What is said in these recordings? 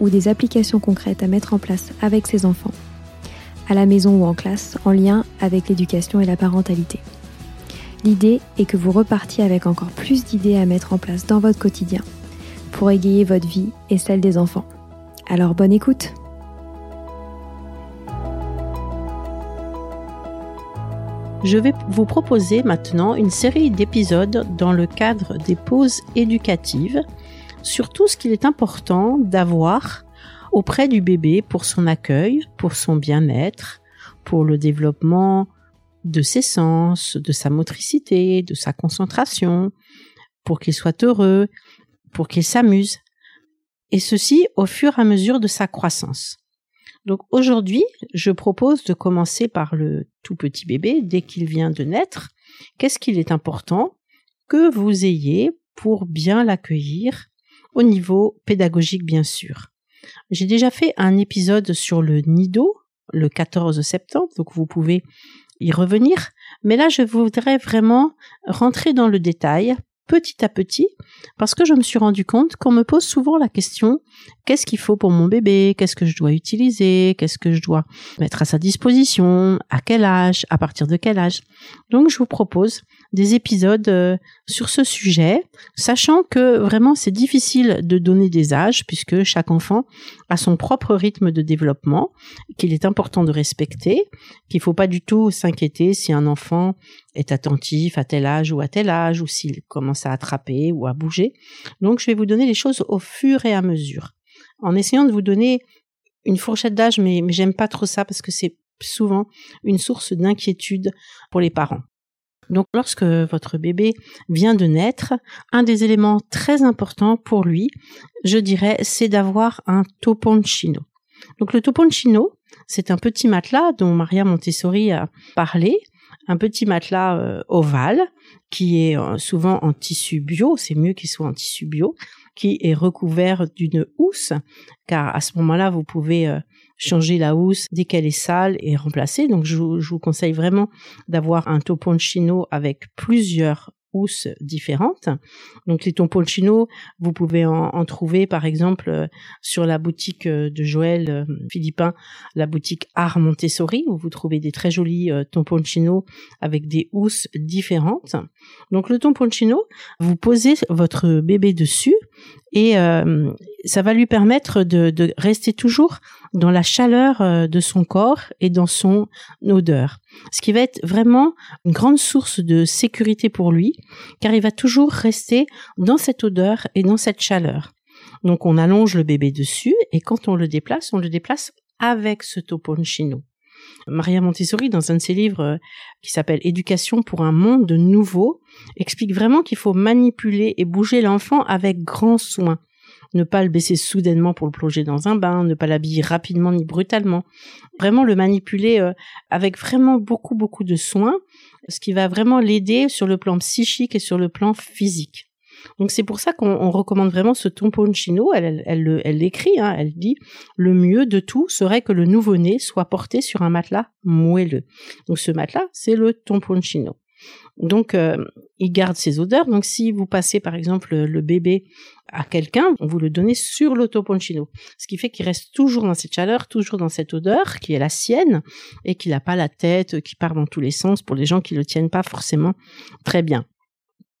ou des applications concrètes à mettre en place avec ses enfants, à la maison ou en classe, en lien avec l'éducation et la parentalité. L'idée est que vous repartiez avec encore plus d'idées à mettre en place dans votre quotidien pour égayer votre vie et celle des enfants. Alors bonne écoute Je vais vous proposer maintenant une série d'épisodes dans le cadre des pauses éducatives sur tout ce qu'il est important d'avoir auprès du bébé pour son accueil, pour son bien-être, pour le développement de ses sens, de sa motricité, de sa concentration, pour qu'il soit heureux, pour qu'il s'amuse, et ceci au fur et à mesure de sa croissance. Donc aujourd'hui, je propose de commencer par le tout petit bébé dès qu'il vient de naître. Qu'est-ce qu'il est important que vous ayez pour bien l'accueillir au niveau pédagogique bien sûr. J'ai déjà fait un épisode sur le Nido le 14 septembre, donc vous pouvez y revenir. Mais là, je voudrais vraiment rentrer dans le détail petit à petit parce que je me suis rendu compte qu'on me pose souvent la question qu'est-ce qu'il faut pour mon bébé? Qu'est-ce que je dois utiliser? Qu'est-ce que je dois mettre à sa disposition? À quel âge? À partir de quel âge? Donc je vous propose des épisodes euh, sur ce sujet, sachant que vraiment c'est difficile de donner des âges puisque chaque enfant a son propre rythme de développement qu'il est important de respecter, qu'il faut pas du tout s'inquiéter si un enfant est attentif à tel âge ou à tel âge ou s'il commence à attraper ou à bouger. Donc je vais vous donner les choses au fur et à mesure en essayant de vous donner une fourchette d'âge mais, mais j'aime pas trop ça parce que c'est souvent une source d'inquiétude pour les parents. Donc lorsque votre bébé vient de naître, un des éléments très importants pour lui, je dirais, c'est d'avoir un toponcino. Donc le toponcino, c'est un petit matelas dont Maria Montessori a parlé, un petit matelas euh, ovale qui est euh, souvent en tissu bio, c'est mieux qu'il soit en tissu bio, qui est recouvert d'une housse, car à ce moment-là, vous pouvez euh, changer la housse dès qu'elle est sale et remplacer. Donc je, vous conseille vraiment d'avoir un toponcino avec plusieurs différentes. Donc les tomponcino, vous pouvez en, trouver par exemple euh, sur la boutique euh, de Joël euh, Philippin, la boutique Art Montessori, où vous trouvez des très jolis tomponcino avec des housses différentes. Donc le tomponcino, vous posez votre bébé dessus et euh, ça va lui permettre de, de, rester toujours dans la chaleur euh, de son corps et dans son odeur. Ce qui va être vraiment une grande source de sécurité pour lui, car il va toujours rester dans cette odeur et dans cette chaleur. Donc on allonge le bébé dessus et quand on le déplace, on le déplace avec ce toponchino. Maria Montessori, dans un de ses livres euh, qui s'appelle Éducation pour un monde nouveau, explique vraiment qu'il faut manipuler et bouger l'enfant avec grand soin. Ne pas le baisser soudainement pour le plonger dans un bain, ne pas l'habiller rapidement ni brutalement. Vraiment le manipuler euh, avec vraiment beaucoup beaucoup de soin, ce qui va vraiment l'aider sur le plan psychique et sur le plan physique. Donc c'est pour ça qu'on recommande vraiment ce tomponcino. Elle, elle, elle, l'écrit, hein, elle dit le mieux de tout serait que le nouveau-né soit porté sur un matelas moelleux. Donc ce matelas, c'est le tomponcino. Donc, euh, il garde ses odeurs. Donc, si vous passez, par exemple, le, bébé à quelqu'un, vous le donnez sur l'autoponchino. Ce qui fait qu'il reste toujours dans cette chaleur, toujours dans cette odeur qui est la sienne et qu'il n'a pas la tête qui part dans tous les sens pour les gens qui le tiennent pas forcément très bien.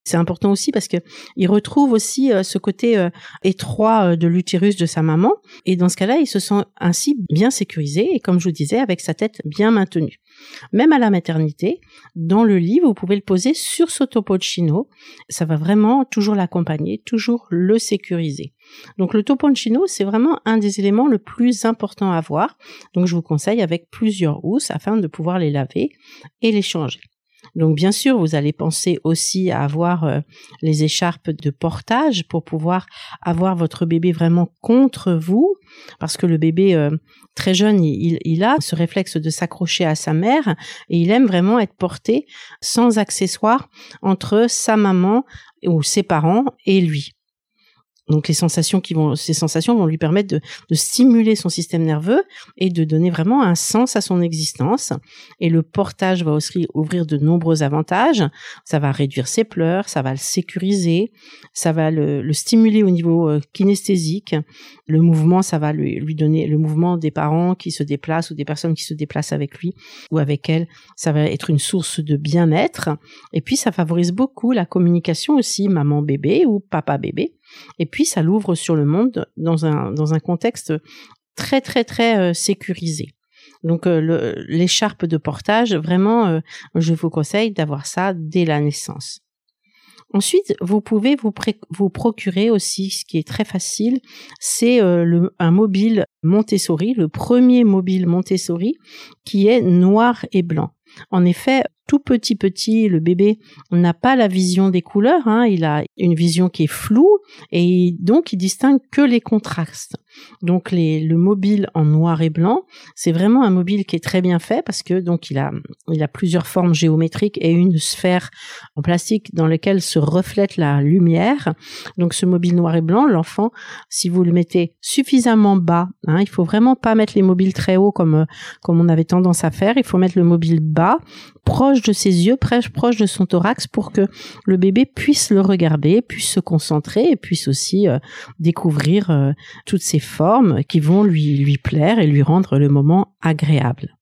C'est important aussi parce que il retrouve aussi euh, ce côté euh, étroit euh, de l'utérus de sa maman et dans ce cas-là, il se sent ainsi bien sécurisé et comme je vous disais avec sa tête bien maintenue. Même à la maternité, dans le lit, vous pouvez le poser sur ce toponcino. Ça va vraiment toujours l'accompagner, toujours le sécuriser. Donc le toponcino, c'est vraiment un des éléments le plus important à avoir. Donc je vous conseille avec plusieurs housses afin de pouvoir les laver et les changer. Donc bien sûr, vous allez penser aussi à avoir euh, les écharpes de portage pour pouvoir avoir votre bébé vraiment contre vous, parce que le bébé euh, très jeune, il, il, a ce réflexe de s'accrocher à sa mère et il aime vraiment être porté sans accessoires entre sa maman ou ses parents et lui. Donc les sensations qui vont, ces sensations vont lui permettre de, de, stimuler son système nerveux et de donner vraiment un sens à son existence. Et le portage va aussi ouvrir de nombreux avantages. Ça va réduire ses pleurs, ça va le sécuriser, ça va le, le stimuler au niveau euh, kinesthésique. Le mouvement, ça va lui, lui donner le mouvement des parents qui se déplacent ou des personnes qui se déplacent avec lui ou avec elle. Ça va être une source de bien-être. Et puis ça favorise beaucoup la communication aussi maman-bébé ou papa-bébé et puis ça l'ouvre sur le monde dans un, contexte très très très euh, sécurisé. Donc euh, l'écharpe de portage, vraiment, euh, je vous conseille d'avoir ça dès la naissance. Ensuite, vous pouvez vous, procurer aussi, ce qui est très facile, c'est un mobile Montessori, le premier mobile Montessori, qui est noir et blanc. En effet, tout petit petit, le bébé n'a pas la vision des couleurs, hein, il a une vision qui est floue et donc il distingue que les contrastes. Donc le mobile en noir et blanc, c'est vraiment un mobile qui est très bien fait parce que donc il a il a plusieurs formes géométriques et une sphère en plastique dans laquelle se reflète la lumière. Donc ce mobile noir et blanc, l'enfant, si vous le mettez suffisamment bas, hein, il faut vraiment pas mettre les mobiles très hauts comme comme on avait tendance à faire, il faut mettre le mobile bas, proche de ses yeux, proche de son thorax pour que le bébé puisse le regarder, puisse se concentrer et puisse aussi euh, découvrir euh, toutes ces formes qui vont lui, plaire et lui rendre le moment agréable.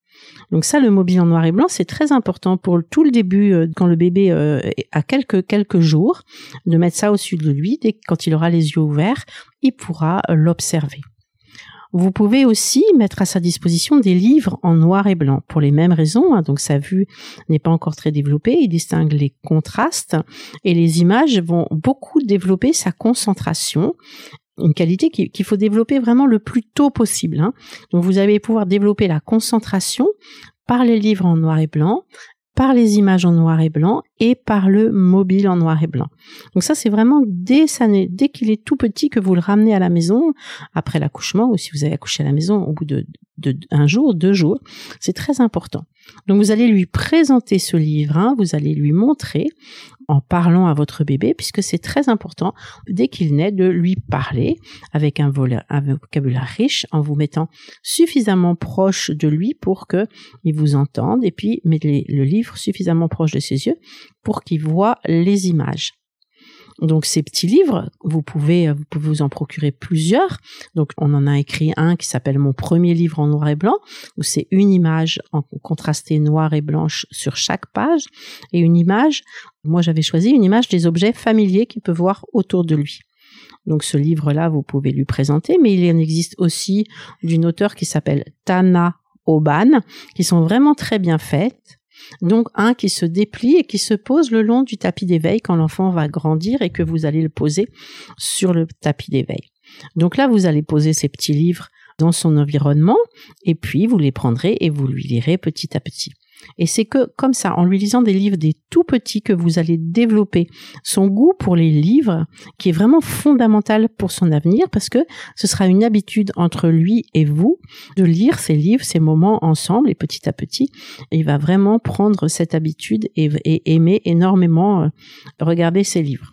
Donc ça, le mobile en noir et blanc, c'est très important pour tout le début, euh, quand le bébé a quelques quelques jours, de mettre ça au-dessus de lui. Dès quand il aura les yeux ouverts, il pourra l'observer. Vous pouvez aussi mettre à sa disposition des livres en noir et blanc pour les mêmes raisons. Hein. donc sa vue n'est pas encore très développée. Il distingue les contrastes et les images vont beaucoup développer sa concentration une qualité qu'il faut développer vraiment le plus tôt possible. Hein. Donc vous allez pouvoir développer la concentration par les livres en noir et blanc, par les images en noir et blanc et par le mobile en noir et blanc. Donc ça, c'est vraiment dès, qu'il est tout petit que vous le ramenez à la maison, après l'accouchement, ou si vous avez accouché à la maison au bout de, jour, deux jours, c'est très important. Donc vous allez lui présenter ce livre, hein, vous allez lui montrer en parlant à votre bébé, puisque c'est très important dès qu'il naît de lui parler avec un, vocabulaire riche, en vous mettant suffisamment proche de lui pour que il vous entende, et puis mettez le livre suffisamment proche de ses yeux pour qu'il voit les images. Donc ces petits livres, vous pouvez, vous pouvez vous en procurer plusieurs. Donc on en a écrit un qui s'appelle Mon premier livre en noir et blanc, où c'est une image en contrasté noir et blanche sur chaque page, et une image, moi j'avais choisi une image des objets familiers qu'il peut voir autour de lui. Donc ce livre-là, vous pouvez lui présenter, mais il en existe aussi d'une auteure qui s'appelle Tana Oban, qui sont vraiment très bien faites. Donc un qui se déplie et qui se pose le long du tapis d'éveil quand l'enfant va grandir et que vous allez le poser sur le tapis d'éveil. Donc là, vous allez poser ces petits livres dans son environnement et puis vous les prendrez et vous lui lirez petit à petit. Et c'est que comme ça, en lui lisant des livres des tout petits, que vous allez développer son goût pour les livres, qui est vraiment fondamental pour son avenir, parce que ce sera une habitude entre lui et vous de lire ces livres, ces moments ensemble, et petit à petit, il va vraiment prendre cette habitude et, et aimer énormément euh, regarder ces livres.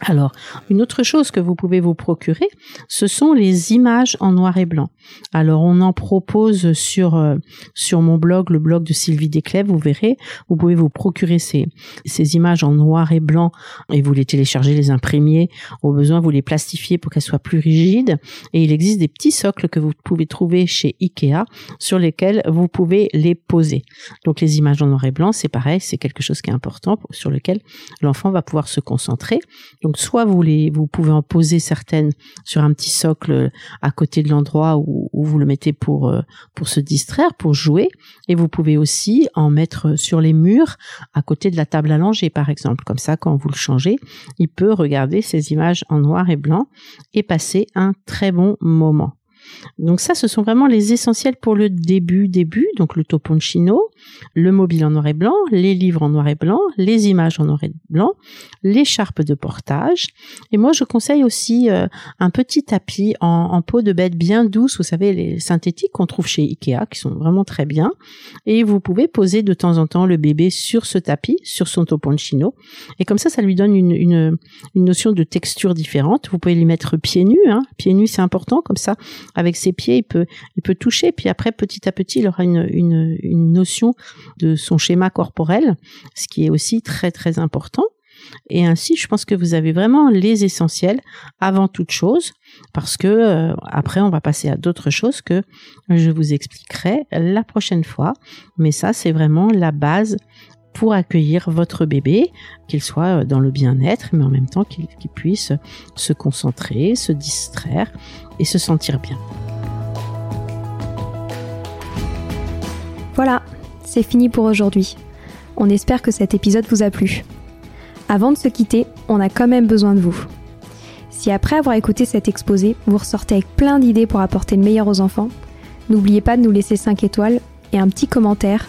Alors, une autre chose que vous pouvez vous procurer, ce sont les images en noir et blanc. Alors, on en propose sur euh, sur mon blog, le blog de Sylvie Desclèves, vous verrez, vous pouvez vous procurer ces ces images en noir et blanc et vous les télécharger, les imprimer. Au besoin, vous les plastifiez pour qu'elles soient plus rigides. Et il existe des petits socles que vous pouvez trouver chez Ikea sur lesquels vous pouvez les poser. Donc, les images en noir et blanc, c'est pareil, c'est quelque chose qui est important sur lequel l'enfant va pouvoir se concentrer. Soit vous les, vous pouvez en poser certaines sur un petit socle à côté de l'endroit où, vous le mettez pour euh, pour se distraire, pour jouer, et vous pouvez aussi en mettre sur les murs à côté de la table à langer par exemple. Comme ça, quand vous le changez, il peut regarder ces images en noir et blanc et passer un très bon moment. Donc ça, ce sont vraiment les essentiels pour le début, début, donc le toponcino, le mobile en noir et blanc, les livres en noir et blanc, les images en noir et blanc, l'écharpe de portage. Et moi, je conseille aussi euh, un petit tapis en, peau de bête bien douce, vous savez, les synthétiques qu'on trouve chez Ikea, qui sont vraiment très bien. Et vous pouvez poser de temps en temps le bébé sur ce tapis, sur son toponcino. Et comme ça, ça lui donne une, une, une notion de texture différente. Vous pouvez lui mettre pieds nus, hein. pieds nus c'est important, comme ça, avec ses pieds, il peut, il peut toucher. Puis après, petit à petit, il aura une, une, notion de son schéma corporel, ce qui est aussi très très important. Et ainsi, je pense que vous avez vraiment les essentiels avant toute chose, parce que euh, après, on va passer à d'autres choses que je vous expliquerai la prochaine fois. Mais ça, c'est vraiment la base pour accueillir votre bébé, qu'il soit dans le bien-être, mais en même temps qu'il puisse se concentrer, se distraire et se sentir bien. Voilà, c'est fini pour aujourd'hui. On espère que cet épisode vous a plu. Avant de se quitter, on a quand même besoin de vous. Si après avoir écouté cet exposé, vous ressortez avec plein d'idées pour apporter le meilleur aux enfants, n'oubliez pas de nous laisser 5 étoiles et un petit commentaire